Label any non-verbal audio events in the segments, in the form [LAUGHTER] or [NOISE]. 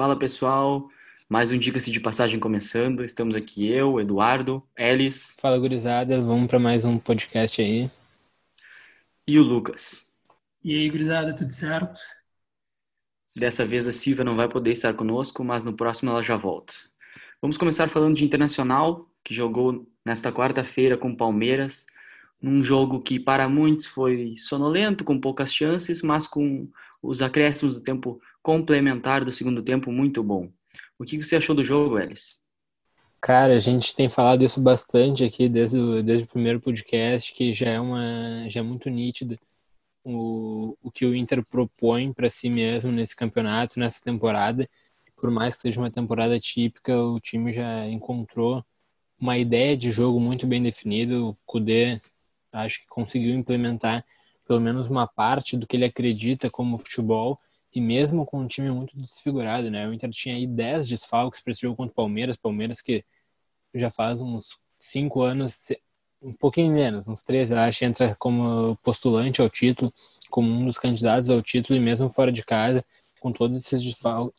Fala pessoal, mais um Dica-se de Passagem começando. Estamos aqui eu, Eduardo, Elis. Fala gurizada, vamos para mais um podcast aí. E o Lucas. E aí, gurizada, tudo certo? Dessa vez a Silvia não vai poder estar conosco, mas no próximo ela já volta. Vamos começar falando de Internacional, que jogou nesta quarta-feira com Palmeiras, num jogo que para muitos foi sonolento, com poucas chances, mas com os acréscimos do tempo complementar do segundo tempo muito bom. O que você achou do jogo, Elis? Cara, a gente tem falado isso bastante aqui desde o, desde o primeiro podcast, que já é, uma, já é muito nítido o, o que o Inter propõe para si mesmo nesse campeonato, nessa temporada. Por mais que seja uma temporada típica, o time já encontrou uma ideia de jogo muito bem definida. O Kudê acho que conseguiu implementar pelo menos uma parte do que ele acredita como futebol e mesmo com um time muito desfigurado, né? O Inter tinha aí 10 desfalques para esse jogo contra o Palmeiras, Palmeiras que já faz uns 5 anos, um pouquinho menos, uns 13, eu acho, entra como postulante ao título, como um dos candidatos ao título e mesmo fora de casa, com todos esses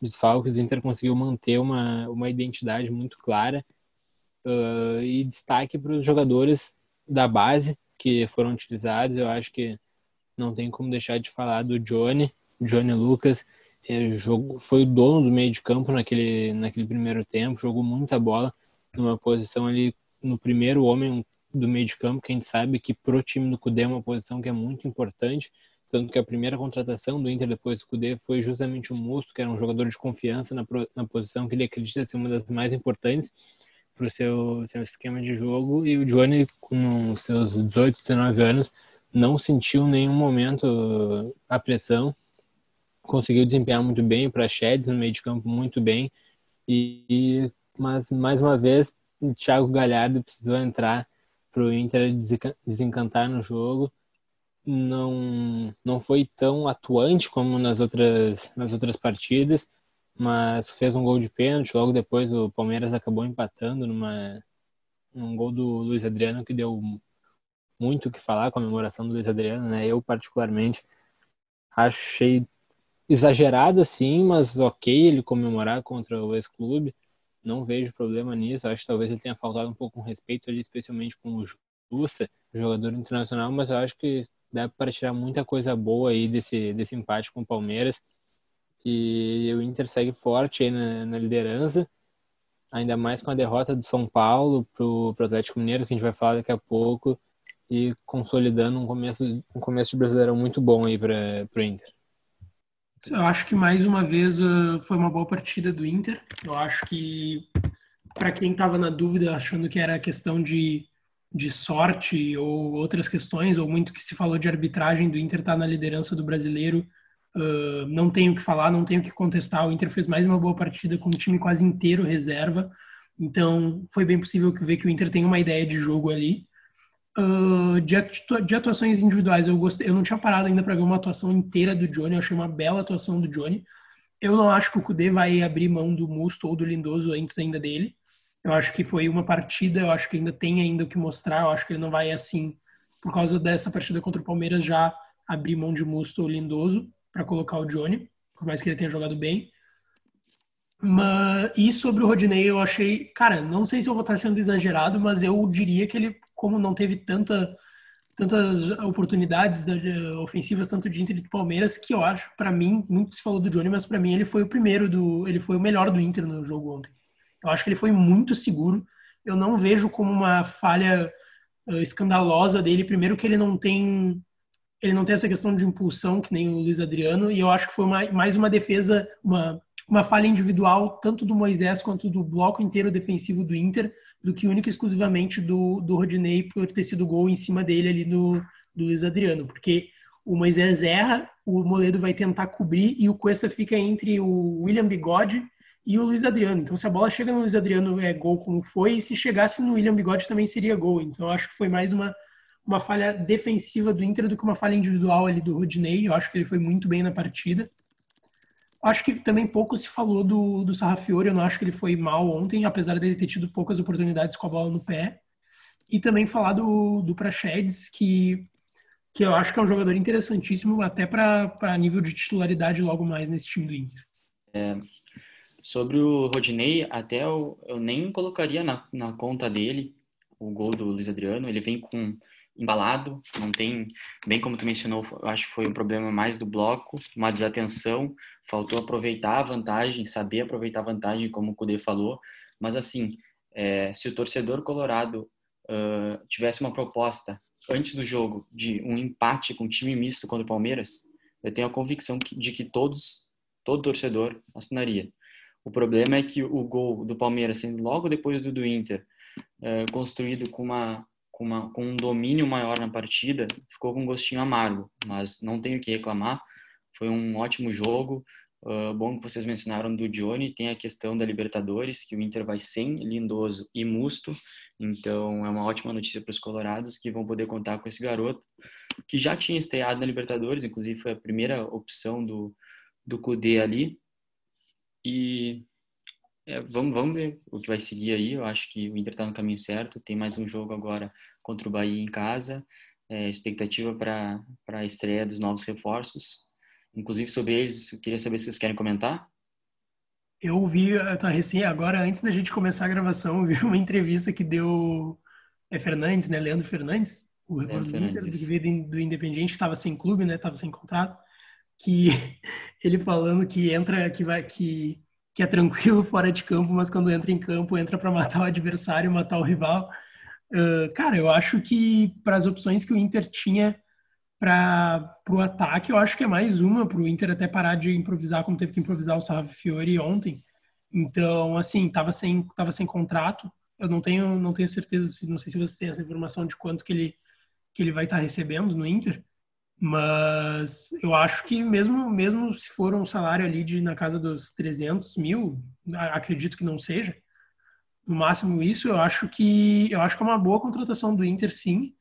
desfalques, o Inter conseguiu manter uma, uma identidade muito clara uh, e destaque para os jogadores da base que foram utilizados, eu acho que não tem como deixar de falar do Johnny, Johnny Lucas, jogou, foi o dono do meio de campo naquele, naquele primeiro tempo, jogou muita bola. Numa posição ali no primeiro homem do meio de campo, que a gente sabe que pro time do Cudê é uma posição que é muito importante, tanto que a primeira contratação do Inter depois do Cudê foi justamente o Musto, que era um jogador de confiança na, na posição que ele acredita ser uma das mais importantes para o seu, seu esquema de jogo, e o Johnny, com seus 18, 19 anos, não sentiu em nenhum momento a pressão, conseguiu desempenhar muito bem para Sheds no meio de campo muito bem. E mas mais uma vez o Thiago Galhardo precisou entrar para o Inter desencantar no jogo. Não não foi tão atuante como nas outras nas outras partidas mas fez um gol de pênalti. Logo depois o Palmeiras acabou empatando numa um gol do Luiz Adriano que deu muito o que falar a comemoração do Luiz Adriano né? Eu particularmente achei exagerado assim, mas ok ele comemorar contra o ex-clube, não vejo problema nisso. Acho que talvez ele tenha faltado um pouco com respeito ali, especialmente com o Jussa, jogador internacional, mas eu acho que dá para tirar muita coisa boa aí desse, desse empate com o Palmeiras. E o Inter segue forte aí na, na liderança, ainda mais com a derrota do São Paulo para o Atlético Mineiro, que a gente vai falar daqui a pouco, e consolidando um começo, um começo de brasileirão muito bom aí para o Inter. Eu acho que mais uma vez uh, foi uma boa partida do Inter. Eu acho que para quem estava na dúvida, achando que era questão de, de sorte ou outras questões, ou muito que se falou de arbitragem do Inter estar tá na liderança do brasileiro, uh, não tenho o que falar, não tenho o que contestar. O Inter fez mais uma boa partida com o time quase inteiro reserva. Então foi bem possível ver que o Inter tem uma ideia de jogo ali. De, de, atuações individuais, eu gostei, eu não tinha parado ainda para ver uma atuação inteira do Johnny, eu achei uma bela atuação do Johnny. Eu não acho que o Kudê vai abrir mão do Musto ou do Lindoso antes ainda dele. Eu acho que foi uma partida, eu acho que ainda tem ainda o que mostrar, eu acho que ele não vai assim, por causa dessa partida contra o Palmeiras, já abrir mão de Musto ou Lindoso para colocar o Johnny, por mais que ele tenha jogado bem. Mas, e sobre o Rodinei, eu achei, cara, não sei se eu vou estar sendo exagerado, mas eu diria que ele como não teve tanta, tantas oportunidades ofensivas, tanto de Inter e de Palmeiras, que eu acho, para mim, muito se falou do Johnny, mas para mim ele foi o primeiro do, ele foi o melhor do Inter no jogo ontem. Eu acho que ele foi muito seguro. Eu não vejo como uma falha uh, escandalosa dele. Primeiro que ele não tem ele não tem essa questão de impulsão que nem o Luiz Adriano e eu acho que foi uma, mais uma defesa, uma uma falha individual tanto do Moisés quanto do bloco inteiro defensivo do Inter do que única e exclusivamente do, do Rodinei por ter sido gol em cima dele ali no, do Luiz Adriano, porque o Moisés erra, o Moledo vai tentar cobrir e o Cuesta fica entre o William Bigode e o Luiz Adriano. Então, se a bola chega no Luiz Adriano, é gol como foi, e se chegasse no William Bigode também seria gol. Então, acho que foi mais uma, uma falha defensiva do Inter do que uma falha individual ali do Rodinei. Eu acho que ele foi muito bem na partida. Acho que também pouco se falou do, do Sarrafiori, eu não acho que ele foi mal ontem, apesar dele ter tido poucas oportunidades com a bola no pé. E também falar do, do Prachedes, que, que eu acho que é um jogador interessantíssimo, até para nível de titularidade logo mais nesse time do Inter. É, Sobre o Rodinei, até eu, eu nem colocaria na, na conta dele o gol do Luiz Adriano. Ele vem com embalado, não tem, bem como tu mencionou, acho que foi um problema mais do bloco, uma desatenção, faltou aproveitar a vantagem, saber aproveitar a vantagem, como o Cudê falou, mas assim, é, se o torcedor colorado uh, tivesse uma proposta antes do jogo de um empate com time misto contra o Palmeiras, eu tenho a convicção de que todos, todo torcedor assinaria. O problema é que o gol do Palmeiras, sendo logo depois do do Inter, é, construído com, uma, com, uma, com um domínio maior na partida, ficou com um gostinho amargo, mas não tenho que reclamar. Foi um ótimo jogo. Uh, bom que vocês mencionaram do Johnny, tem a questão da Libertadores, que o Inter vai sem Lindoso e Musto, então é uma ótima notícia para os colorados que vão poder contar com esse garoto, que já tinha estreado na Libertadores, inclusive foi a primeira opção do, do Cudê ali, e é, vamos, vamos ver o que vai seguir aí. Eu acho que o Inter está no caminho certo. Tem mais um jogo agora contra o Bahia em casa. É, expectativa para a estreia dos novos reforços. Inclusive sobre eles, eu queria saber se vocês querem comentar. Eu vi, tá recém agora, antes da gente começar a gravação, eu vi uma entrevista que deu é Fernandes, né? Leandro Fernandes, o reforço do Inter, do, do, do Independiente, que estava sem clube, né? Estava sem contrato que [LAUGHS] ele falando que entra, que vai, que, que é tranquilo [LAUGHS] fora de campo, mas quando entra em campo entra para matar o adversário, matar o rival. Uh, cara, eu acho que para as opções que o Inter tinha para o ataque, eu acho que é mais uma para o Inter até parar de improvisar, como teve que improvisar o Salve Fiore ontem. Então, assim, tava sem, tava sem contrato. Eu não tenho, não tenho certeza, não sei se você tem essa informação de quanto que ele, que ele vai estar tá recebendo no Inter. Mas eu acho que mesmo, mesmo se for um salário ali de na casa dos 300 mil, acredito que não seja, no máximo isso, eu acho que eu acho que é uma boa contratação do Inter, sim.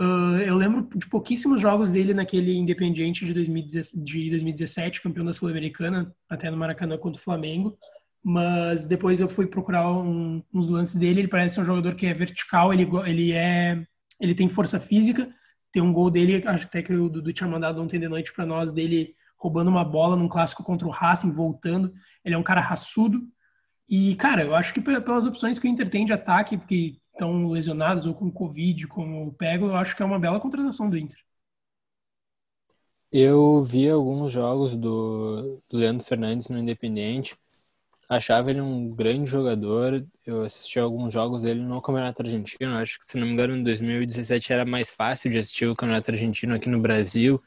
Uh, eu lembro de pouquíssimos jogos dele naquele Independiente de 2017, de 2017 campeão da Sul-Americana, até no Maracanã contra o Flamengo. Mas depois eu fui procurar um, uns lances dele. Ele parece ser um jogador que é vertical, ele, ele é, ele tem força física tem um gol dele, até que o Dudu tinha mandado ontem de noite para nós, dele roubando uma bola num clássico contra o Racing, voltando. Ele é um cara raçudo. E, cara, eu acho que pelas opções que o Inter tem de ataque, porque estão lesionados ou com Covid, como o Pego, eu acho que é uma bela contratação do Inter. Eu vi alguns jogos do, Leandro Fernandes no Independente achava ele um grande jogador. Eu assisti alguns jogos dele no Campeonato Argentino. Acho que, se não me engano, em 2017 era mais fácil de assistir o Campeonato Argentino aqui no Brasil.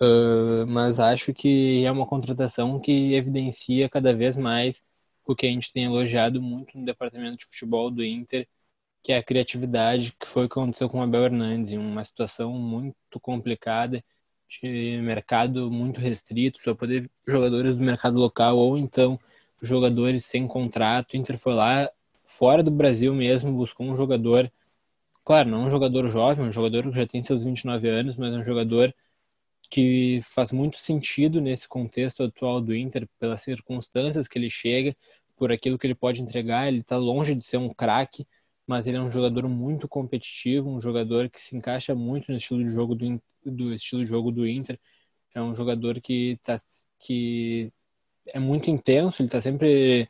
Uh, mas acho que é uma contratação que evidencia cada vez mais o que a gente tem elogiado muito no departamento de futebol do Inter, que é a criatividade, que foi o que aconteceu com o Abel Hernandes, em uma situação muito complicada, de mercado muito restrito, só poder jogadores do mercado local ou então jogadores sem contrato. O Inter foi lá, fora do Brasil mesmo, buscou um jogador, claro, não um jogador jovem, um jogador que já tem seus 29 anos, mas um jogador que faz muito sentido nesse contexto atual do Inter, pelas circunstâncias que ele chega, por aquilo que ele pode entregar. Ele está longe de ser um craque, mas ele é um jogador muito competitivo, um jogador que se encaixa muito no estilo de jogo do, do estilo de jogo do Inter. É um jogador que tá, que é muito intenso, ele tá sempre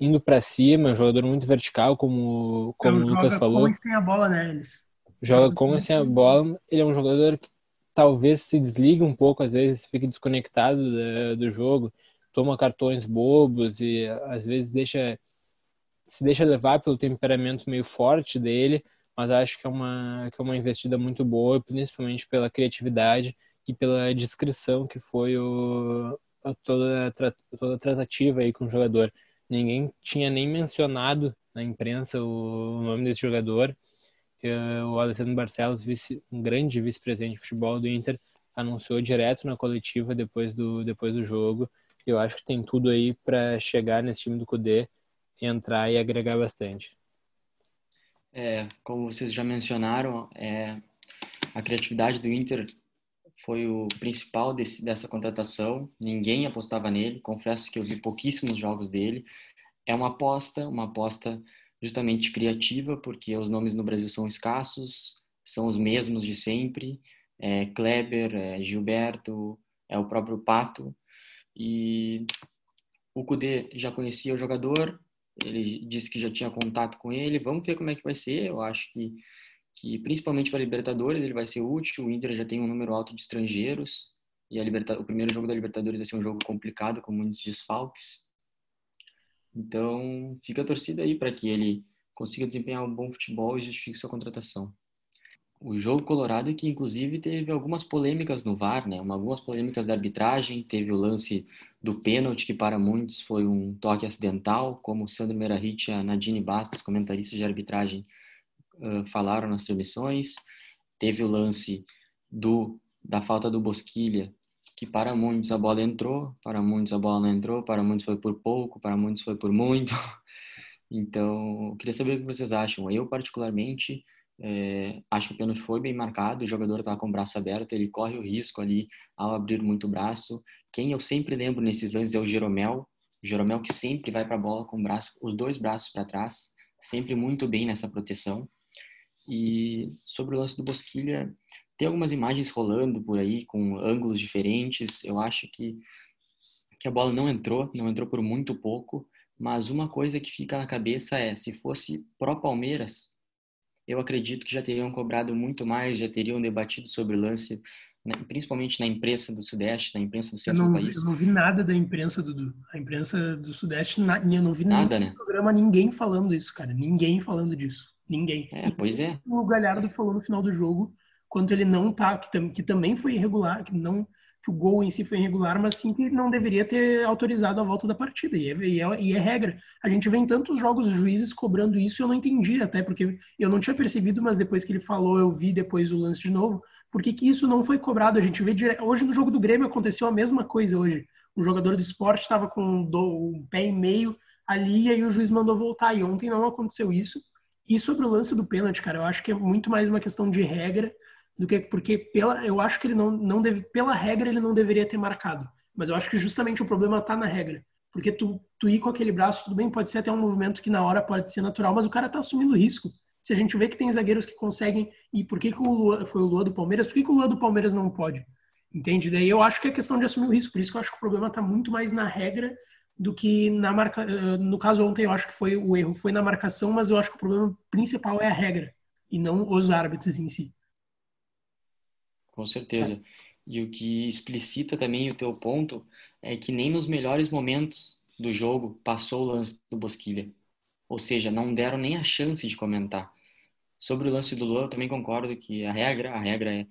indo para cima, é um jogador muito vertical, como, como o Lucas falou. Joga com e sem a bola, né, eles? Joga com e sem a bola. Ele é um jogador que talvez se desligue um pouco, às vezes fique desconectado do, do jogo, toma cartões bobos e às vezes deixa se deixa levar pelo temperamento meio forte dele, mas acho que é uma que é uma investida muito boa, principalmente pela criatividade e pela descrição que foi o, toda, toda a tratativa aí com o jogador. Ninguém tinha nem mencionado na imprensa o nome desse jogador. O Alessandro Barcelos, vice, um grande vice-presidente de futebol do Inter, anunciou direto na coletiva depois do, depois do jogo. Eu acho que tem tudo aí para chegar nesse time do Cudê, entrar e agregar bastante. É, como vocês já mencionaram, é, a criatividade do Inter foi o principal desse, dessa contratação. Ninguém apostava nele. Confesso que eu vi pouquíssimos jogos dele. É uma aposta, uma aposta justamente criativa, porque os nomes no Brasil são escassos, são os mesmos de sempre. É Kleber, é Gilberto, é o próprio Pato. E O Kudê já conhecia o jogador, ele disse que já tinha contato com ele. Vamos ver como é que vai ser. Eu acho que, que principalmente para a Libertadores, ele vai ser útil. O Inter já tem um número alto de estrangeiros. E a o primeiro jogo da Libertadores vai ser um jogo complicado, com muitos desfalques. Então, fica a torcida aí para que ele consiga desempenhar um bom futebol e justifique sua contratação. O jogo colorado que inclusive teve algumas polêmicas no VAR, né? Algumas polêmicas da arbitragem, teve o lance do pênalti que para muitos foi um toque acidental, como o Sandro Merahit e a Nadine Bastos, comentaristas de arbitragem, uh, falaram nas transmissões. Teve o lance do da falta do Bosquilha, que para muitos a bola entrou, para muitos a bola não entrou, para muitos foi por pouco, para muitos foi por muito. [LAUGHS] Então, eu queria saber o que vocês acham. Eu, particularmente, é, acho que o pênalti foi bem marcado, o jogador estava com o braço aberto, ele corre o risco ali ao abrir muito o braço. Quem eu sempre lembro nesses lances é o Jeromel, o Jeromel que sempre vai para a bola com braço, os dois braços para trás, sempre muito bem nessa proteção. E sobre o lance do Bosquilha, tem algumas imagens rolando por aí com ângulos diferentes. Eu acho que, que a bola não entrou, não entrou por muito pouco. Mas uma coisa que fica na cabeça é, se fosse pró-Palmeiras, eu acredito que já teriam cobrado muito mais, já teriam debatido sobre o lance, né, principalmente na imprensa do Sudeste, na imprensa do centro não, do país. Eu não vi nada da imprensa, Dudu. A imprensa do Sudeste, eu não vi nada, né? programa ninguém falando isso, cara. Ninguém falando disso. Ninguém. É, pois é. O Galhardo falou no final do jogo quanto ele não tá, que, que também foi irregular, que não que o gol em si foi irregular, mas sim que ele não deveria ter autorizado a volta da partida. E é, e é, e é regra. A gente vê em tantos jogos juízes cobrando isso eu não entendi, até porque eu não tinha percebido, mas depois que ele falou, eu vi depois o lance de novo. Por que, isso não foi cobrado? A gente vê dire... hoje no jogo do Grêmio aconteceu a mesma coisa hoje. O jogador do esporte estava com um pé e meio ali e aí o juiz mandou voltar. E ontem não aconteceu isso. E sobre o lance do pênalti, cara, eu acho que é muito mais uma questão de regra do que porque pela eu acho que ele não não deve pela regra ele não deveria ter marcado. Mas eu acho que justamente o problema está na regra. Porque tu, tu ir com aquele braço tudo bem pode ser até um movimento que na hora pode ser natural mas o cara está assumindo risco. Se a gente vê que tem zagueiros que conseguem e por que, que o Lua, foi o Lua do Palmeiras por que, que o Lua do Palmeiras não pode? Entende? Daí eu acho que é questão de assumir o risco. Por isso que eu acho que o problema está muito mais na regra do que na marca eh, no caso ontem eu acho que foi o erro foi na marcação mas eu acho que o problema principal é a regra e não os árbitros em si com certeza. E o que explicita também o teu ponto é que nem nos melhores momentos do jogo passou o lance do Bosquilha. Ou seja, não deram nem a chance de comentar. Sobre o lance do Lula, eu também concordo que a regra, a regra é,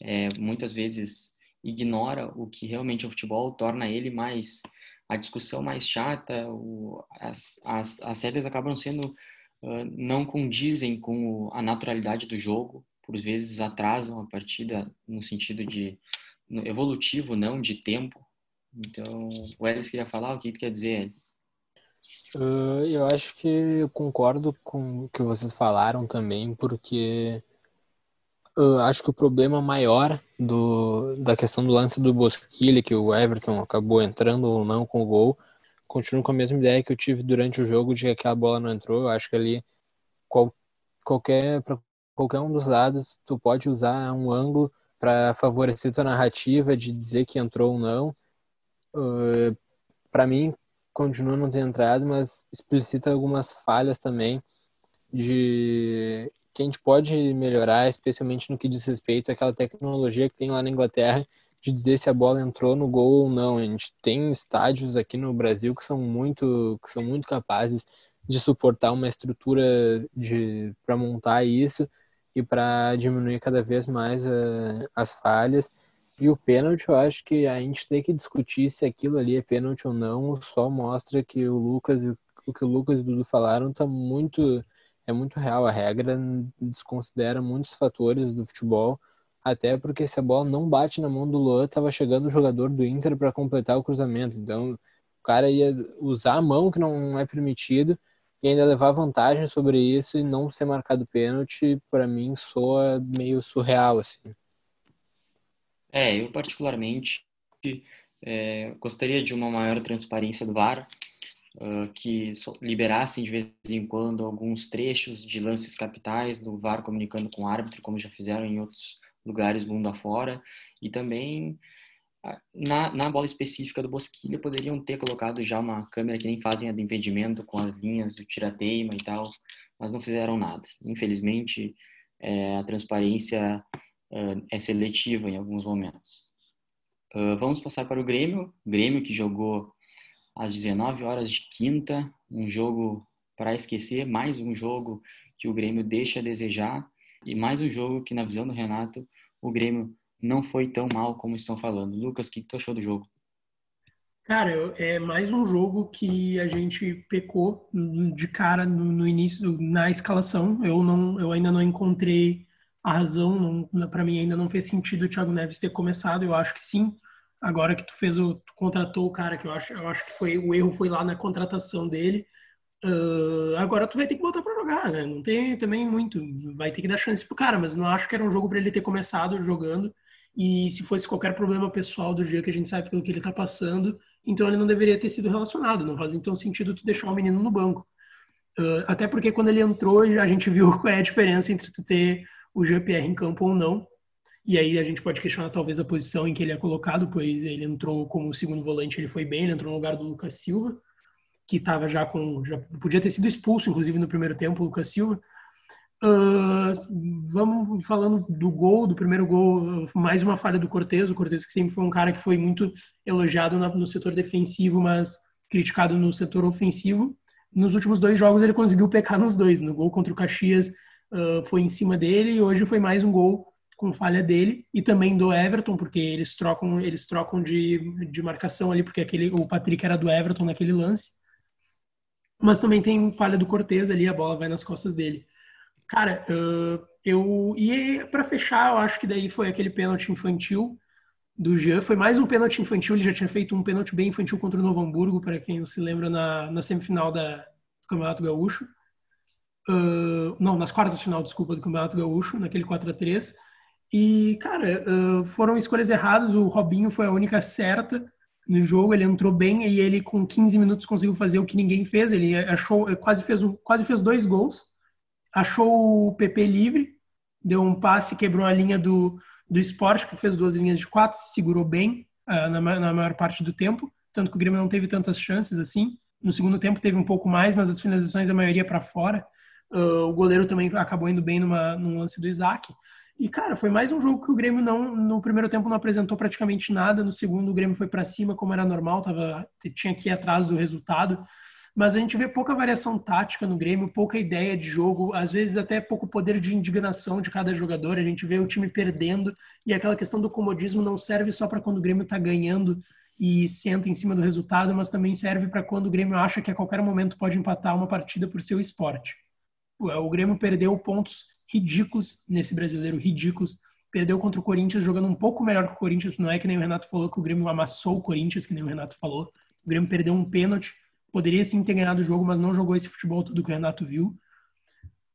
é muitas vezes ignora o que realmente é o futebol, torna ele mais a discussão mais chata, o, as, as, as regras acabam sendo uh, não condizem com a naturalidade do jogo por vezes atrasam a partida no sentido de evolutivo, não de tempo. Então, o Elis queria falar, o que tu quer dizer, Elis? Uh, eu acho que eu concordo com o que vocês falaram também, porque eu acho que o problema maior do, da questão do lance do Bosquilha, que o Everton acabou entrando ou não com o gol, continuo com a mesma ideia que eu tive durante o jogo de que aquela bola não entrou. Eu acho que ali qual, qualquer qualquer um dos lados, tu pode usar um ângulo para favorecer tua narrativa de dizer que entrou ou não. Uh, para mim, continua não ter entrado, mas explicita algumas falhas também de que a gente pode melhorar, especialmente no que diz respeito àquela tecnologia que tem lá na Inglaterra de dizer se a bola entrou no gol ou não. A gente tem estádios aqui no Brasil que são muito, que são muito capazes de suportar uma estrutura de para montar isso e para diminuir cada vez mais uh, as falhas. E o pênalti, eu acho que a gente tem que discutir se aquilo ali é pênalti ou não, só mostra que o Lucas o que o Lucas e o Dudu falaram tá muito é muito real. A regra desconsidera muitos fatores do futebol, até porque se a bola não bate na mão do Luan, tava chegando o jogador do Inter para completar o cruzamento. Então, o cara ia usar a mão que não é permitido e ainda levar vantagem sobre isso e não ser marcado pênalti, para mim soa meio surreal assim. É, eu particularmente é, gostaria de uma maior transparência do VAR, uh, que liberassem de vez em quando alguns trechos de lances capitais do VAR comunicando com o árbitro, como já fizeram em outros lugares mundo afora, e também na, na bola específica do Bosquilha, poderiam ter colocado já uma câmera que nem fazem a do impedimento com as linhas, o tirateima e tal, mas não fizeram nada. Infelizmente, é, a transparência é, é seletiva em alguns momentos. Uh, vamos passar para o Grêmio. Grêmio que jogou às 19 horas de quinta, um jogo para esquecer, mais um jogo que o Grêmio deixa a desejar e mais um jogo que, na visão do Renato, o Grêmio não foi tão mal como estão falando. Lucas, o que tu achou do jogo? Cara, é mais um jogo que a gente pecou de cara no, início, na escalação. Eu não, eu ainda não encontrei a razão. Para mim ainda não fez sentido o Thiago Neves ter começado. Eu acho que sim. Agora que tu fez o, tu contratou o cara, que eu acho, eu acho que foi o erro foi lá na contratação dele. Uh, agora tu vai ter que botar para jogar, né? Não tem também muito, vai ter que dar chance pro cara, mas não acho que era um jogo para ele ter começado jogando. E se fosse qualquer problema pessoal do dia que a gente sabe pelo que ele tá passando, então ele não deveria ter sido relacionado. Não faz então sentido tu deixar o menino no banco. Uh, até porque quando ele entrou, a gente viu [LAUGHS] qual é a diferença entre tu ter o GPR em campo ou não. E aí a gente pode questionar talvez a posição em que ele é colocado, pois ele entrou como segundo volante, ele foi bem, ele entrou no lugar do Lucas Silva que estava já com. Já podia ter sido expulso, inclusive, no primeiro tempo, o Lucas Silva. Uh, vamos falando do gol, do primeiro gol, mais uma falha do Cortez. O Cortez, que sempre foi um cara que foi muito elogiado no setor defensivo, mas criticado no setor ofensivo. Nos últimos dois jogos, ele conseguiu pecar nos dois. No gol contra o Caxias, uh, foi em cima dele, e hoje foi mais um gol com falha dele e também do Everton, porque eles trocam, eles trocam de, de marcação ali, porque aquele, o Patrick era do Everton naquele lance. Mas também tem falha do Cortez ali, a bola vai nas costas dele. Cara, eu. E para fechar, eu acho que daí foi aquele pênalti infantil do Jean. Foi mais um pênalti infantil, ele já tinha feito um pênalti bem infantil contra o Novo Hamburgo, para quem não se lembra, na, na semifinal da, do Campeonato Gaúcho. Uh, não, nas quartas de final, desculpa, do Campeonato Gaúcho, naquele 4 a 3 E, cara, uh, foram escolhas erradas. O Robinho foi a única certa no jogo, ele entrou bem e ele com 15 minutos conseguiu fazer o que ninguém fez, ele achou, quase fez, um, quase fez dois gols, achou o PP livre, deu um passe, quebrou a linha do, do esporte, que fez duas linhas de quatro, se segurou bem uh, na, na maior parte do tempo, tanto que o Grêmio não teve tantas chances assim, no segundo tempo teve um pouco mais, mas as finalizações a maioria para fora, uh, o goleiro também acabou indo bem numa, num lance do Isaac, e, cara, foi mais um jogo que o Grêmio não, no primeiro tempo não apresentou praticamente nada, no segundo o Grêmio foi para cima, como era normal, tava, tinha que ir atrás do resultado. Mas a gente vê pouca variação tática no Grêmio, pouca ideia de jogo, às vezes até pouco poder de indignação de cada jogador. A gente vê o time perdendo e aquela questão do comodismo não serve só para quando o Grêmio está ganhando e senta em cima do resultado, mas também serve para quando o Grêmio acha que a qualquer momento pode empatar uma partida por seu esporte. O Grêmio perdeu pontos ridículos nesse brasileiro, ridículos. Perdeu contra o Corinthians jogando um pouco melhor que o Corinthians. Não é que nem o Renato falou que o Grêmio amassou o Corinthians, que nem o Renato falou. O Grêmio perdeu um pênalti. Poderia sim ter ganhado o jogo, mas não jogou esse futebol tudo que o Renato viu.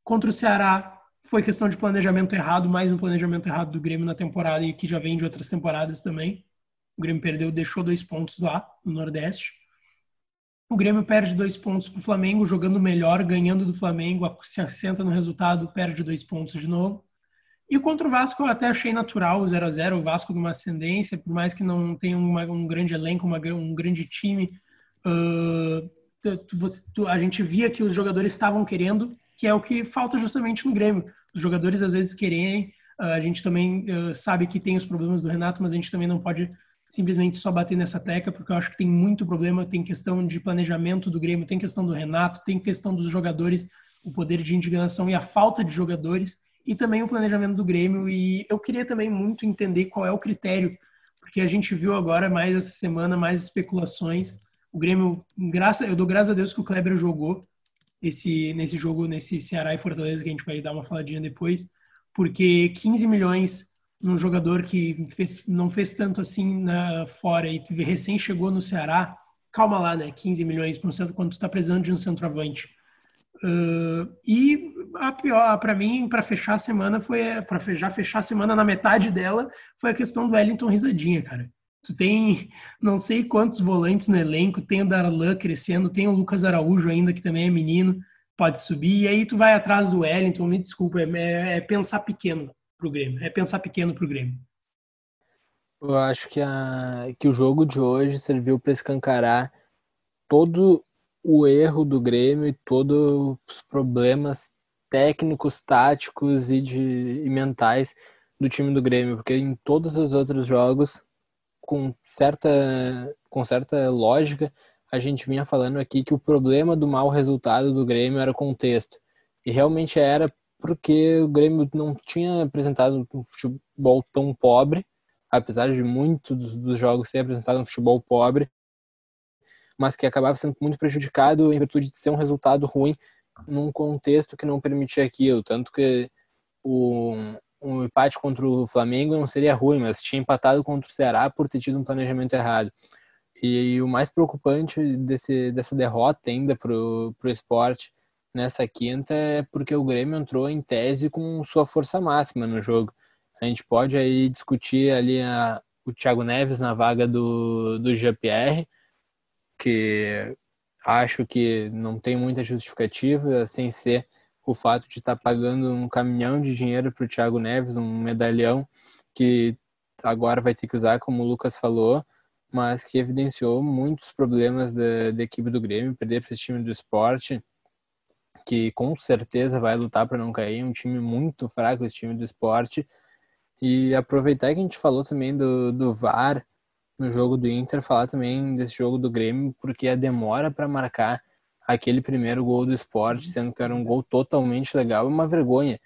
Contra o Ceará, foi questão de planejamento errado, mais um planejamento errado do Grêmio na temporada e que já vem de outras temporadas também. O Grêmio perdeu, deixou dois pontos lá no Nordeste. O Grêmio perde dois pontos para o Flamengo, jogando melhor, ganhando do Flamengo, se assenta no resultado, perde dois pontos de novo. E contra o Vasco eu até achei natural o 0 a 0 o Vasco de uma ascendência, por mais que não tenha uma, um grande elenco, uma, um grande time, uh, tu, tu, a gente via que os jogadores estavam querendo, que é o que falta justamente no Grêmio. Os jogadores às vezes querem, uh, a gente também uh, sabe que tem os problemas do Renato, mas a gente também não pode simplesmente só bater nessa tecla, porque eu acho que tem muito problema, tem questão de planejamento do Grêmio, tem questão do Renato, tem questão dos jogadores, o poder de indignação e a falta de jogadores, e também o planejamento do Grêmio. E eu queria também muito entender qual é o critério, porque a gente viu agora mais essa semana mais especulações. O Grêmio, graça, eu dou graças a Deus que o Kleber jogou esse nesse jogo nesse Ceará e Fortaleza que a gente vai dar uma faladinha depois, porque 15 milhões num jogador que fez, não fez tanto assim na, fora e recém chegou no Ceará, calma lá, né? 15 milhões um centro quando tu está precisando de um centroavante. Uh, e a pior para mim para fechar a semana foi para já fechar a semana na metade dela foi a questão do Wellington Risadinha, cara. Tu tem não sei quantos volantes no elenco, tem o Darlan crescendo, tem o Lucas Araújo ainda que também é menino, pode subir e aí tu vai atrás do Wellington, me desculpa, é, é pensar pequeno para o Grêmio. É pensar pequeno para o Grêmio. Eu acho que, a, que o jogo de hoje serviu para escancarar todo o erro do Grêmio e todos os problemas técnicos, táticos e, de, e mentais do time do Grêmio, porque em todos os outros jogos, com certa, com certa lógica, a gente vinha falando aqui que o problema do mau resultado do Grêmio era contexto. E realmente era porque o Grêmio não tinha apresentado um futebol tão pobre, apesar de muitos dos jogos ter apresentado um futebol pobre, mas que acabava sendo muito prejudicado em virtude de ser um resultado ruim num contexto que não permitia aquilo. Tanto que o, um empate contra o Flamengo não seria ruim, mas tinha empatado contra o Ceará por ter tido um planejamento errado. E, o mais preocupante desse, dessa derrota ainda para o esporte nessa quinta é porque o Grêmio entrou em tese com sua força máxima no jogo. A gente pode aí discutir ali a, o Thiago Neves na vaga do, do Jean-Pierre, que acho que não tem muita justificativa, sem ser o fato de estar tá pagando um caminhão de dinheiro para o Thiago Neves, um medalhão que agora vai ter que usar, como o Lucas falou, mas que evidenciou muitos problemas da, da equipe do Grêmio, perder para esse time do esporte, que com certeza vai lutar para não cair, um time muito fraco esse time do esporte, e aproveitar que a gente falou também do, do VAR no jogo do Inter, falar também desse jogo do Grêmio, porque a demora para marcar aquele primeiro gol do esporte, sendo que era um gol totalmente legal, é uma vergonha.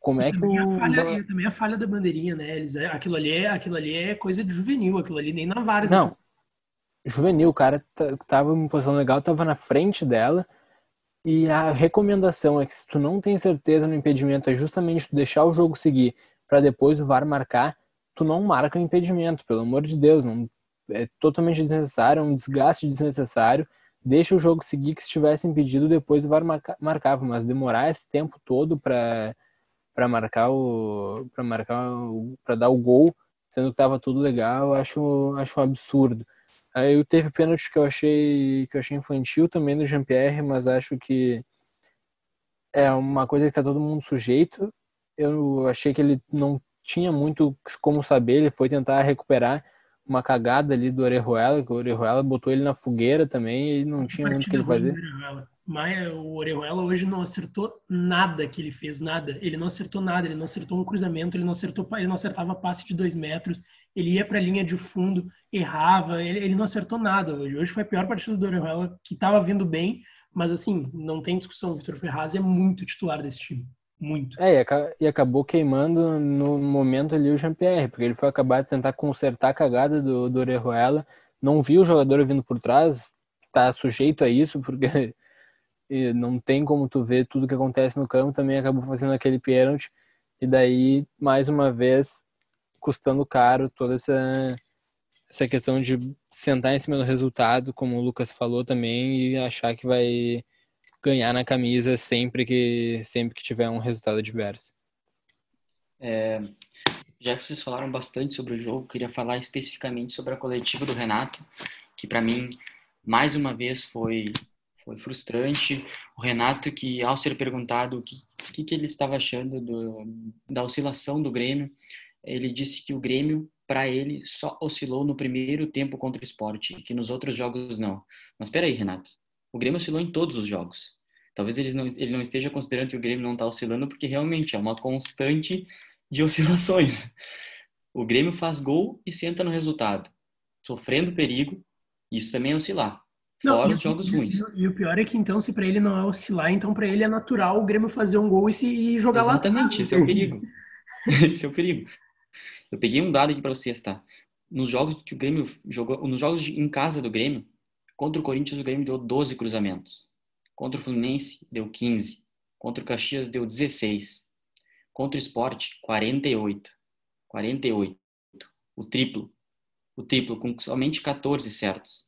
Como é que também o... A falha, também a falha da bandeirinha, né? Eles, é, aquilo, ali é, aquilo ali é coisa de juvenil, aquilo ali nem na várzea. Não, juvenil, o cara tava em posição legal, tava na frente dela, e a recomendação é que se tu não tem certeza no impedimento, é justamente tu deixar o jogo seguir para depois o VAR marcar, tu não marca o impedimento, pelo amor de Deus, não é totalmente desnecessário, é um desgaste desnecessário deixa o jogo seguir, que se tivesse impedido, depois o VAR marcava, mas demorar esse tempo todo para para marcar o para marcar para dar o gol, sendo que estava tudo legal, acho acho um absurdo. Aí teve pênalti que eu achei que eu achei infantil também do Jean-Pierre, mas acho que é uma coisa que está todo mundo sujeito. Eu achei que ele não tinha muito como saber, ele foi tentar recuperar uma cagada ali do Orejuela, que o Orejuela botou ele na fogueira também e não tinha muito o que ele fazer. Mas o Orejuela hoje não acertou nada que ele fez, nada. Ele não acertou nada, ele não acertou um cruzamento, ele não acertou, ele não acertava passe de dois metros, ele ia para a linha de fundo, errava, ele, ele, não acertou nada hoje. Hoje foi a pior partida do Orejuela, que estava vindo bem, mas assim, não tem discussão, o Vitor Ferraz é muito titular desse time. Muito. É, e acabou queimando no momento ali o Jean-Pierre, porque ele foi acabar de tentar consertar a cagada do, do Orejuela, não viu o jogador vindo por trás, tá sujeito a isso, porque [LAUGHS] não tem como tu ver tudo que acontece no campo, também acabou fazendo aquele pênalti, e daí, mais uma vez, custando caro toda essa, essa questão de sentar em cima do resultado, como o Lucas falou também, e achar que vai ganhar na camisa sempre que sempre que tiver um resultado adverso. É, já que vocês falaram bastante sobre o jogo, queria falar especificamente sobre a coletiva do Renato, que para mim mais uma vez foi foi frustrante. O Renato que ao ser perguntado o que, que, que ele estava achando do, da oscilação do Grêmio, ele disse que o Grêmio para ele só oscilou no primeiro tempo contra o Esporte, que nos outros jogos não. Mas espera aí, Renato. O Grêmio oscilou em todos os jogos. Talvez ele não, ele não esteja considerando que o Grêmio não está oscilando, porque realmente é uma constante de [LAUGHS] oscilações. O Grêmio faz gol e senta no resultado, sofrendo perigo, isso também é oscilar. Fora não, os jogos e, ruins. E, e, o pior é que, então, se para ele não é oscilar, então para ele é natural o Grêmio fazer um gol e, se, e jogar Exatamente, lá. Exatamente, esse é o perigo. [LAUGHS] esse é o perigo. Eu peguei um dado aqui para vocês, tá? Nos jogos que o Grêmio jogou, nos jogos de, em casa do Grêmio, contra o Corinthians, o Grêmio deu 12 cruzamentos. Contra o Fluminense, deu 15. Contra o Caxias, deu 16. Contra o Sport, 48. 48. O triplo. O triplo, com somente 14 certos.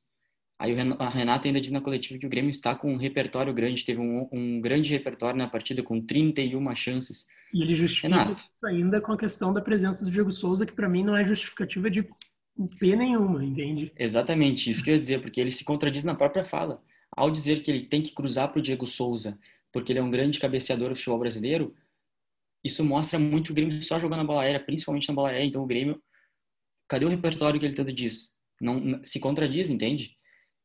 Aí o Renato ainda diz na coletiva que o Grêmio está com um repertório grande, teve um, um grande repertório na partida com 31 chances. E ele justifica Renato. isso ainda com a questão da presença do Diego Souza, que para mim não é justificativa de P nenhuma, entende? Exatamente, isso que eu ia dizer, porque ele se contradiz na própria fala ao dizer que ele tem que cruzar para o Diego Souza, porque ele é um grande cabeceador do futebol brasileiro, isso mostra muito o Grêmio só jogando a bola aérea, principalmente na bola aérea. Então o Grêmio Cadê o repertório que ele tanto diz? Não se contradiz, entende?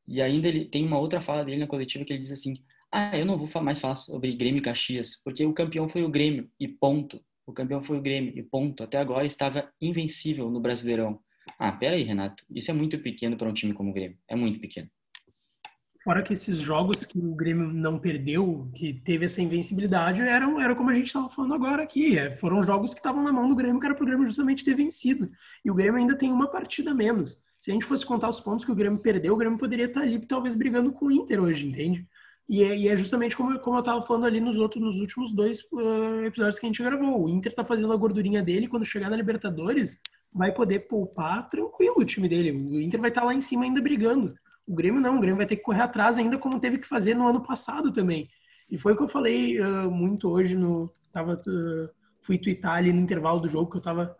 E ainda ele tem uma outra fala dele na coletiva que ele diz assim: "Ah, eu não vou mais falar sobre Grêmio e Caxias, porque o campeão foi o Grêmio e ponto. O campeão foi o Grêmio e ponto. Até agora estava invencível no Brasileirão." Ah, pera aí, Renato. Isso é muito pequeno para um time como o Grêmio. É muito pequeno. Fora que esses jogos que o Grêmio não perdeu, que teve essa invencibilidade, eram, eram como a gente estava falando agora aqui. É, foram jogos que estavam na mão do Grêmio, que era para o Grêmio justamente ter vencido. E o Grêmio ainda tem uma partida menos. Se a gente fosse contar os pontos que o Grêmio perdeu, o Grêmio poderia estar ali, talvez, brigando com o Inter hoje, entende? E é, e é justamente como, como eu estava falando ali nos outros, nos últimos dois uh, episódios que a gente gravou. O Inter está fazendo a gordurinha dele, quando chegar na Libertadores, vai poder poupar tranquilo o time dele. O Inter vai estar lá em cima ainda brigando. O Grêmio não, o Grêmio vai ter que correr atrás ainda como teve que fazer no ano passado também. E foi o que eu falei uh, muito hoje no tava uh, fui twittar ali no intervalo do jogo que eu tava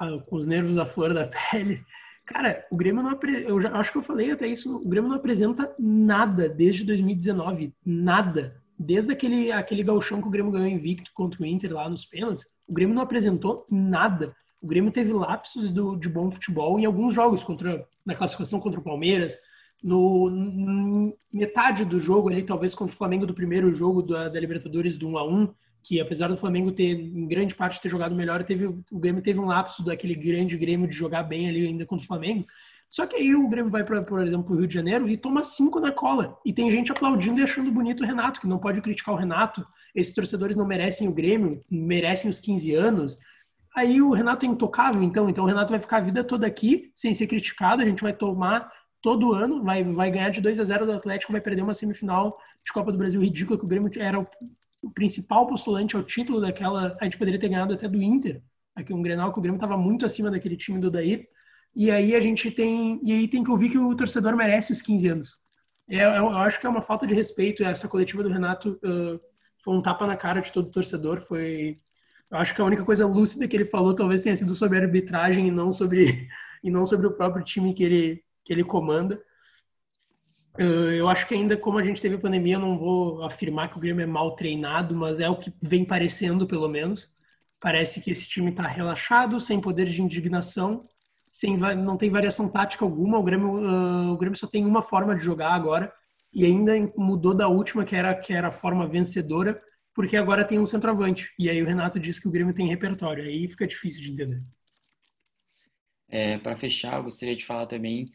uh, com os nervos à flor da [LAUGHS] pele. Cara, o Grêmio não eu já acho que eu falei até isso, o Grêmio não apresenta nada desde 2019, nada. Desde aquele aquele gauchão que o Grêmio ganhou invicto contra o Inter lá nos pênaltis, o Grêmio não apresentou nada. O Grêmio teve lapsos do, de bom futebol em alguns jogos contra na classificação contra o Palmeiras, no, metade do jogo ali, talvez contra o Flamengo do primeiro jogo da, da, Libertadores do 1 a 1 que apesar do Flamengo ter, em grande parte, ter jogado melhor, teve, o Grêmio teve um lapso daquele grande Grêmio de jogar bem ali ainda contra o Flamengo. Só que aí o Grêmio vai, pra, por exemplo, para o Rio de Janeiro e toma cinco na cola. E tem gente aplaudindo e achando bonito o Renato, que não pode criticar o Renato. Esses torcedores não merecem o Grêmio, merecem os 15 anos. Aí o Renato é intocável, então. Então o Renato vai ficar a vida toda aqui, sem ser criticado. A gente vai tomar todo ano, vai, vai ganhar de 2 a 0 do Atlético, vai perder uma semifinal de Copa do Brasil ridícula, que o Grêmio era o, o principal postulante ao título daquela. A gente poderia ter ganhado até do Inter, aqui um Grenal, que o Grêmio estava muito acima daquele time do Daí. E aí a gente tem. E aí tem que ouvir que o torcedor merece os 15 anos. É, eu acho que é uma falta de respeito. Essa coletiva do Renato uh, foi um tapa na cara de todo torcedor. Foi. Eu acho que a única coisa lúcida que ele falou talvez tenha sido sobre arbitragem e não sobre, e não sobre o próprio time que ele, que ele comanda. Eu acho que ainda como a gente teve a pandemia, eu não vou afirmar que o Grêmio é mal treinado, mas é o que vem parecendo, pelo menos. Parece que esse time está relaxado, sem poder de indignação, sem, não tem variação tática alguma. O Grêmio, uh, o Grêmio só tem uma forma de jogar agora e ainda mudou da última, que era, que era a forma vencedora, porque agora tem um centroavante. E aí o Renato disse que o Grêmio tem repertório. Aí fica difícil de entender. É, Para fechar, eu gostaria de falar também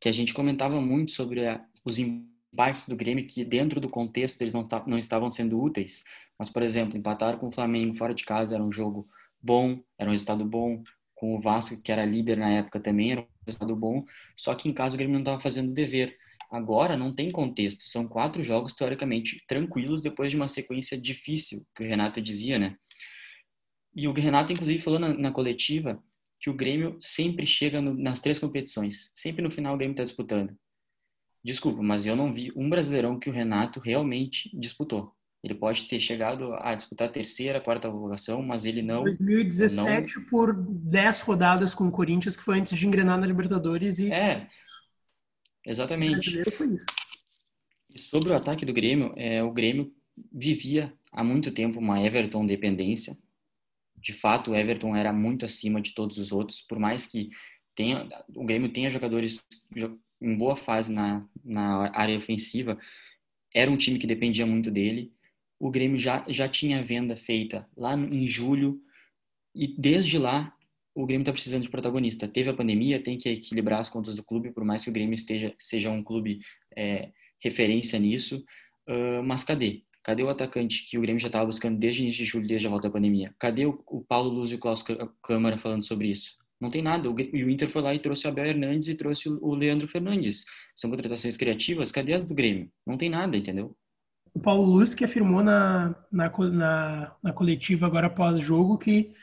que a gente comentava muito sobre a, os empates do Grêmio, que dentro do contexto eles não, não estavam sendo úteis. Mas, por exemplo, empatar com o Flamengo fora de casa era um jogo bom, era um resultado bom. Com o Vasco, que era líder na época, também era um resultado bom. Só que em casa o Grêmio não estava fazendo o dever. Agora não tem contexto. São quatro jogos teoricamente tranquilos depois de uma sequência difícil, que o Renato dizia, né? E o Renato, inclusive, falou na, na coletiva que o Grêmio sempre chega no, nas três competições. Sempre no final o Grêmio está disputando. Desculpa, mas eu não vi um brasileirão que o Renato realmente disputou. Ele pode ter chegado a disputar a terceira, a quarta colocação, mas ele não. 2017 não... por 10 rodadas com o Corinthians, que foi antes de engrenar na Libertadores e. É. Exatamente. E sobre o ataque do Grêmio, é, o Grêmio vivia há muito tempo uma Everton dependência de fato o Everton era muito acima de todos os outros, por mais que tenha, o Grêmio tenha jogadores em boa fase na, na área ofensiva, era um time que dependia muito dele. O Grêmio já, já tinha venda feita lá em julho e desde lá o Grêmio está precisando de protagonista. Teve a pandemia, tem que equilibrar as contas do clube, por mais que o Grêmio esteja, seja um clube é, referência nisso. Uh, mas cadê? Cadê o atacante que o Grêmio já estava buscando desde o início de julho, desde a volta da pandemia? Cadê o, o Paulo Luz e o Klaus Câmara falando sobre isso? Não tem nada. O, o Inter foi lá e trouxe o Abel Hernandes e trouxe o, o Leandro Fernandes. São contratações criativas. Cadê as do Grêmio? Não tem nada, entendeu? O Paulo Luz que afirmou na, na, na, na coletiva agora após jogo que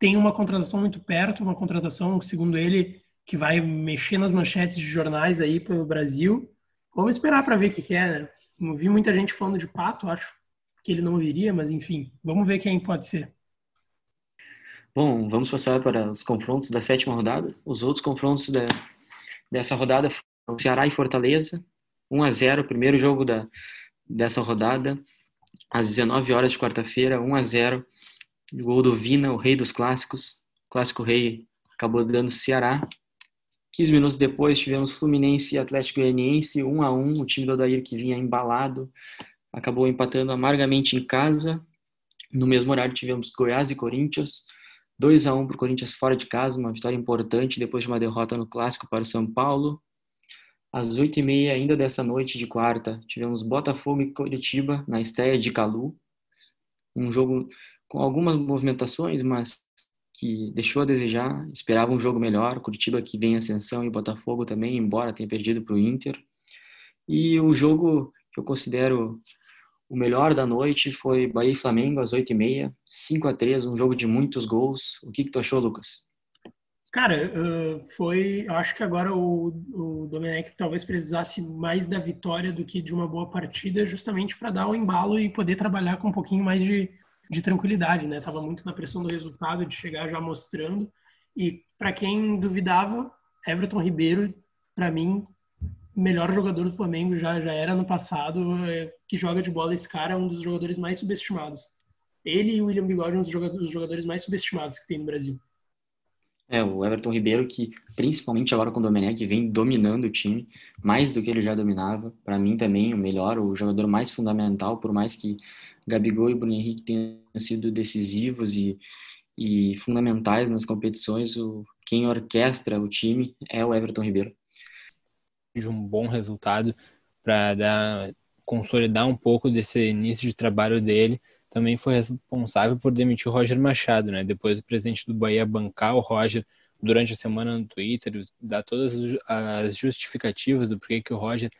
tem uma contratação muito perto, uma contratação, segundo ele, que vai mexer nas manchetes de jornais aí para o Brasil. Vamos esperar para ver o que, que é, né? Não vi muita gente falando de Pato, acho que ele não viria, mas enfim, vamos ver quem pode ser. Bom, vamos passar para os confrontos da sétima rodada. Os outros confrontos da, dessa rodada foram Ceará e Fortaleza, 1 a 0 primeiro jogo da, dessa rodada, às 19 horas de quarta-feira, 1 a 0 Gol do Vina, o rei dos clássicos, clássico rei acabou dando Ceará. 15 minutos depois tivemos Fluminense e Atlético Goianiense, 1 a 1 o time do Odair que vinha embalado, acabou empatando amargamente em casa. No mesmo horário tivemos Goiás e Corinthians, 2 a 1 para o Corinthians fora de casa, uma vitória importante depois de uma derrota no Clássico para o São Paulo. Às 8h30 ainda dessa noite de quarta, tivemos Botafogo e Curitiba na estreia de Calu. Um jogo com algumas movimentações, mas que deixou a desejar. Esperava um jogo melhor. Curitiba que vem em ascensão e Botafogo também, embora tenha perdido para o Inter. E o jogo que eu considero o melhor da noite foi Bahia e Flamengo às 8h30, 5 a 3 um jogo de muitos gols. O que, que tu achou, Lucas? Cara, foi. Eu acho que agora o, o Domenech talvez precisasse mais da vitória do que de uma boa partida, justamente para dar o embalo e poder trabalhar com um pouquinho mais de, de tranquilidade, né? Tava muito na pressão do resultado, de chegar já mostrando. E para quem duvidava, Everton Ribeiro, para mim, melhor jogador do Flamengo já, já era no passado, é, que joga de bola. Esse cara é um dos jogadores mais subestimados. Ele e o William Bigode um dos jogadores mais subestimados que tem no Brasil. É, o Everton Ribeiro, que principalmente agora com o Domenech, vem dominando o time, mais do que ele já dominava. Para mim também, o melhor, o jogador mais fundamental, por mais que Gabigol e Bruno Henrique tenham sido decisivos e, e fundamentais nas competições, o, quem orquestra o time é o Everton Ribeiro. De um bom resultado para dar consolidar um pouco desse início de trabalho dele também foi responsável por demitir o Roger Machado, né? Depois o presidente do Bahia bancar o Roger durante a semana no Twitter, dar todas as justificativas do porquê que o Roger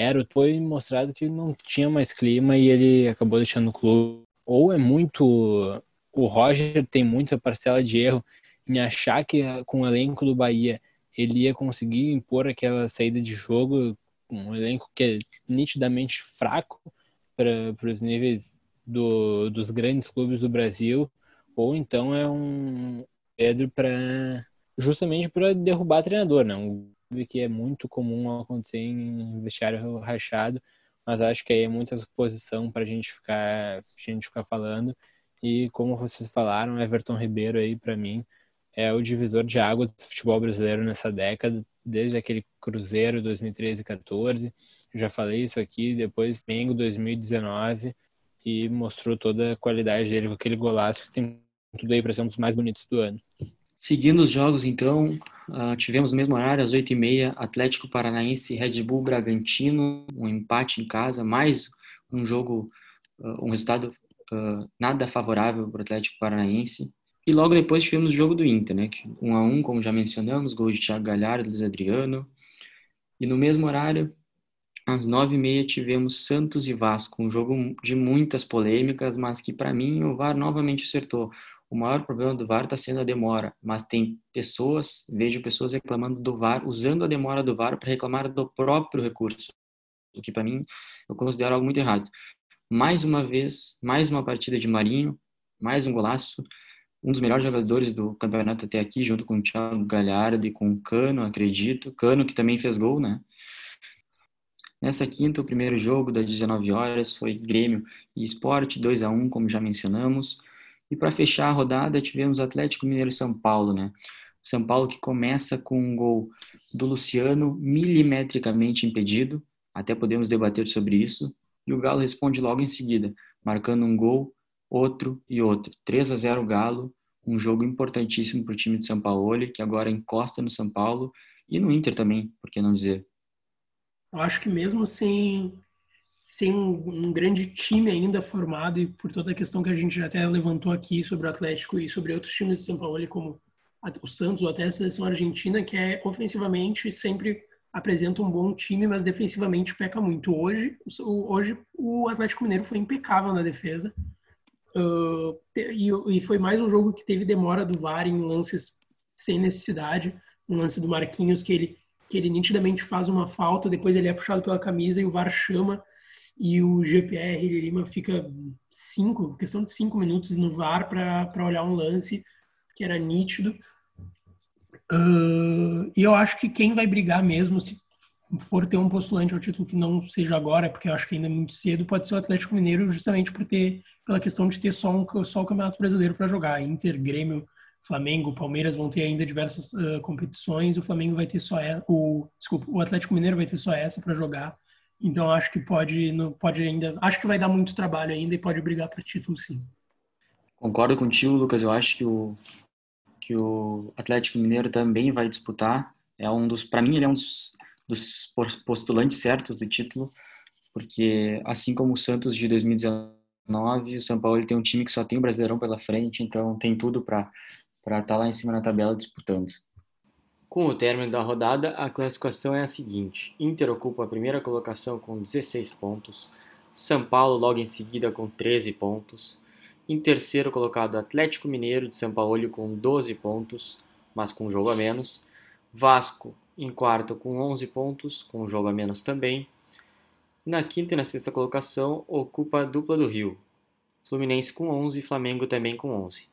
era, foi mostrado que não tinha mais clima e ele acabou deixando o clube. Ou é muito. O Roger tem muita parcela de erro em achar que com o elenco do Bahia ele ia conseguir impor aquela saída de jogo, um elenco que é nitidamente fraco para os níveis do, dos grandes clubes do Brasil, ou então é um Pedro para justamente para derrubar treinador, né? Um que é muito comum acontecer em vestiário rachado, mas acho que aí é muita exposição para a gente ficar gente ficar falando e como vocês falaram, Everton Ribeiro aí para mim é o divisor de água do futebol brasileiro nessa década, desde aquele Cruzeiro 2013 e 14. Já falei isso aqui, depois Mengo 2019 e mostrou toda a qualidade dele com aquele golaço que tem tudo aí para ser um dos mais bonitos do ano. Seguindo os jogos, então, uh, tivemos no mesmo horário, às 8h30, Atlético Paranaense Red Bull Bragantino, um empate em casa, mais um jogo, uh, um resultado uh, nada favorável para o Atlético Paranaense. E logo depois tivemos o jogo do Inter, né? Um a um, como já mencionamos, gol de Thiago Galhardo, Luiz Adriano. E no mesmo horário, às nove e meia tivemos Santos e Vasco, um jogo de muitas polêmicas, mas que para mim o VAR novamente acertou. O maior problema do VAR está sendo a demora, mas tem pessoas, vejo pessoas reclamando do VAR, usando a demora do VAR para reclamar do próprio recurso, o que para mim eu considero algo muito errado. Mais uma vez, mais uma partida de Marinho, mais um golaço, um dos melhores jogadores do campeonato até aqui, junto com o Thiago Galhardo e com o Cano, acredito. Cano que também fez gol, né? Nessa quinta, o primeiro jogo das 19 horas foi Grêmio e Esporte 2 a 1 como já mencionamos. E para fechar a rodada, tivemos Atlético Mineiro e São Paulo, né? São Paulo que começa com um gol do Luciano milimetricamente impedido, até podemos debater sobre isso, e o Galo responde logo em seguida, marcando um gol, outro e outro. 3 a 0 Galo, um jogo importantíssimo para o time de São Paulo, que agora encosta no São Paulo e no Inter também, por que não dizer. Eu acho que mesmo sem, sem um, grande time ainda formado e por toda a questão que a gente já até levantou aqui sobre o Atlético e sobre outros times de São Paulo, como o Santos ou até a seleção argentina, que é ofensivamente sempre apresenta um bom time, mas defensivamente peca muito. Hoje, hoje o Atlético Mineiro foi impecável na defesa. Uh, e, e, foi mais um jogo que teve demora do VAR em lances sem necessidade. Um lance do Marquinhos que ele que ele nitidamente faz uma falta, depois ele é puxado pela camisa e o VAR chama e o GPR Lima fica cinco, questão de cinco minutos no VAR para olhar um lance que era nítido. Uh, e eu acho que quem vai brigar mesmo, se for ter um postulante ao título que não seja agora, porque eu acho que ainda é muito cedo, pode ser o Atlético Mineiro, justamente por ter, pela questão de ter só, um, só o Campeonato Brasileiro para jogar. Inter, Grêmio, Flamengo, Palmeiras vão ter ainda diversas uh, competições, o Flamengo vai ter só o, desculpa, o Atlético Mineiro vai ter só essa para jogar. Então acho que pode, pode ainda, acho que vai dar muito trabalho ainda e pode brigar por título sim. Concordo contigo, Lucas. Eu acho que o que o Atlético Mineiro também vai disputar. É um dos, para mim, ele é um dos, dos postulantes certos do título, porque assim como o Santos de 2019, o São Paulo tem um time que só tem o Brasileirão pela frente, então tem tudo para para estar tá lá em cima na tabela disputando. Com o término da rodada, a classificação é a seguinte: Inter ocupa a primeira colocação com 16 pontos, São Paulo logo em seguida com 13 pontos, em terceiro colocado Atlético Mineiro de São Paulo com 12 pontos, mas com um jogo a menos, Vasco em quarto com 11 pontos, com um jogo a menos também. Na quinta e na sexta colocação ocupa a dupla do Rio, Fluminense com 11 e Flamengo também com 11.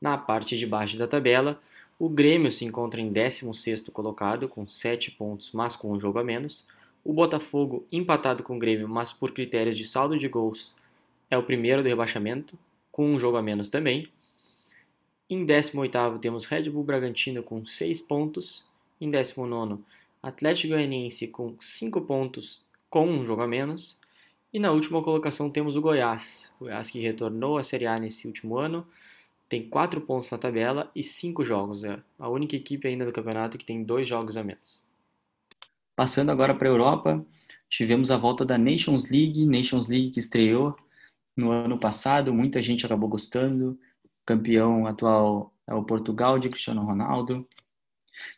Na parte de baixo da tabela, o Grêmio se encontra em 16º colocado com 7 pontos, mas com um jogo a menos. O Botafogo, empatado com o Grêmio, mas por critérios de saldo de gols, é o primeiro do rebaixamento, com um jogo a menos também. Em 18º temos Red Bull Bragantino com 6 pontos. Em 19º, Atlético Goianiense com 5 pontos, com um jogo a menos. E na última colocação temos o Goiás, o Goiás que retornou à Série A nesse último ano, tem quatro pontos na tabela e cinco jogos. É a única equipe ainda do campeonato que tem dois jogos a menos. Passando agora para a Europa, tivemos a volta da Nations League, Nations League que estreou no ano passado, muita gente acabou gostando. Campeão atual é o Portugal de Cristiano Ronaldo.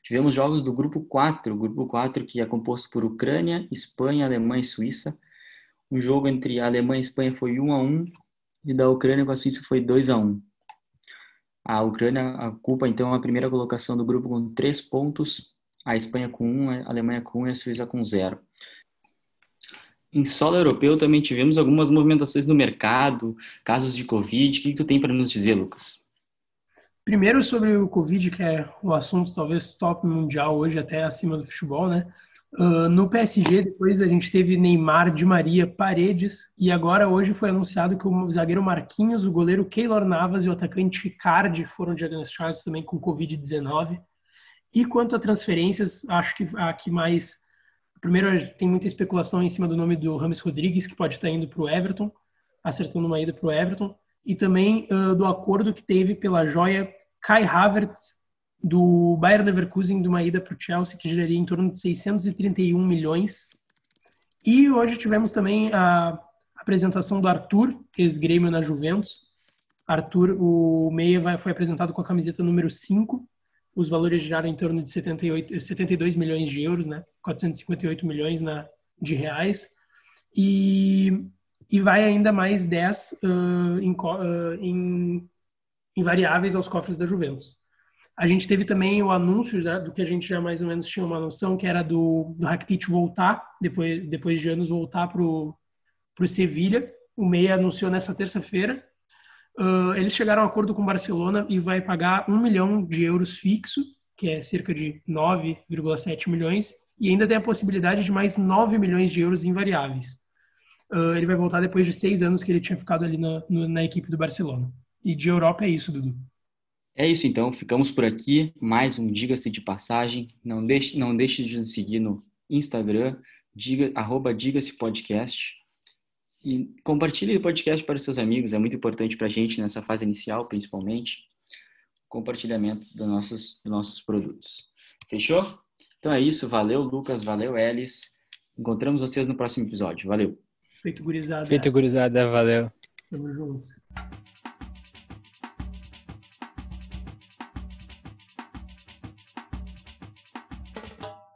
Tivemos jogos do grupo 4, grupo 4 que é composto por Ucrânia, Espanha, Alemanha e Suíça. O jogo entre a Alemanha e a Espanha foi 1 a 1 e da Ucrânia com a Suíça foi 2 a 1. A Ucrânia ocupa então a primeira colocação do grupo com três pontos, a Espanha com um, a Alemanha com um e a Suíça com zero. Em solo europeu também tivemos algumas movimentações no mercado, casos de Covid. O que, que tu tem para nos dizer, Lucas? Primeiro sobre o Covid, que é o assunto talvez top mundial hoje, até acima do futebol, né? Uh, no PSG, depois a gente teve Neymar, Di Maria, Paredes, e agora hoje foi anunciado que o zagueiro Marquinhos, o goleiro Keylor Navas e o atacante Cardi foram diagnosticados também com Covid-19. E quanto a transferências, acho que a que mais. Primeiro, tem muita especulação em cima do nome do Rames Rodrigues, que pode estar indo para o Everton, acertando uma ida para o Everton, e também uh, do acordo que teve pela joia Kai Havertz do Bayern Leverkusen de uma ida para o Chelsea, que geraria em torno de 631 milhões. E hoje tivemos também a apresentação do Arthur, ex-grêmio na Juventus. Arthur, o meia, foi apresentado com a camiseta número 5. Os valores giraram em torno de 78, 72 milhões de euros, né? 458 milhões na, de reais. E, e vai ainda mais 10 uh, em, uh, em, em variáveis aos cofres da Juventus. A gente teve também o anúncio né, do que a gente já mais ou menos tinha uma noção, que era do, do Rakitic voltar, depois, depois de anos, voltar para o Sevilha. O Meia anunciou nessa terça-feira. Uh, eles chegaram a um acordo com o Barcelona e vai pagar um milhão de euros fixo, que é cerca de 9,7 milhões, e ainda tem a possibilidade de mais 9 milhões de euros em variáveis. Uh, ele vai voltar depois de seis anos que ele tinha ficado ali na, na equipe do Barcelona. E de Europa é isso, Dudu. É isso então, ficamos por aqui. Mais um Diga-se de Passagem. Não deixe, não deixe de nos seguir no Instagram, diga, arroba Diga-se Podcast. E compartilhe o podcast para os seus amigos, é muito importante para a gente nessa fase inicial, principalmente. Compartilhamento dos nossos, dos nossos produtos. Fechou? Então é isso, valeu Lucas, valeu Elis. Encontramos vocês no próximo episódio. Valeu. Feito gurizada. Feito gurizada, valeu. Tamo junto.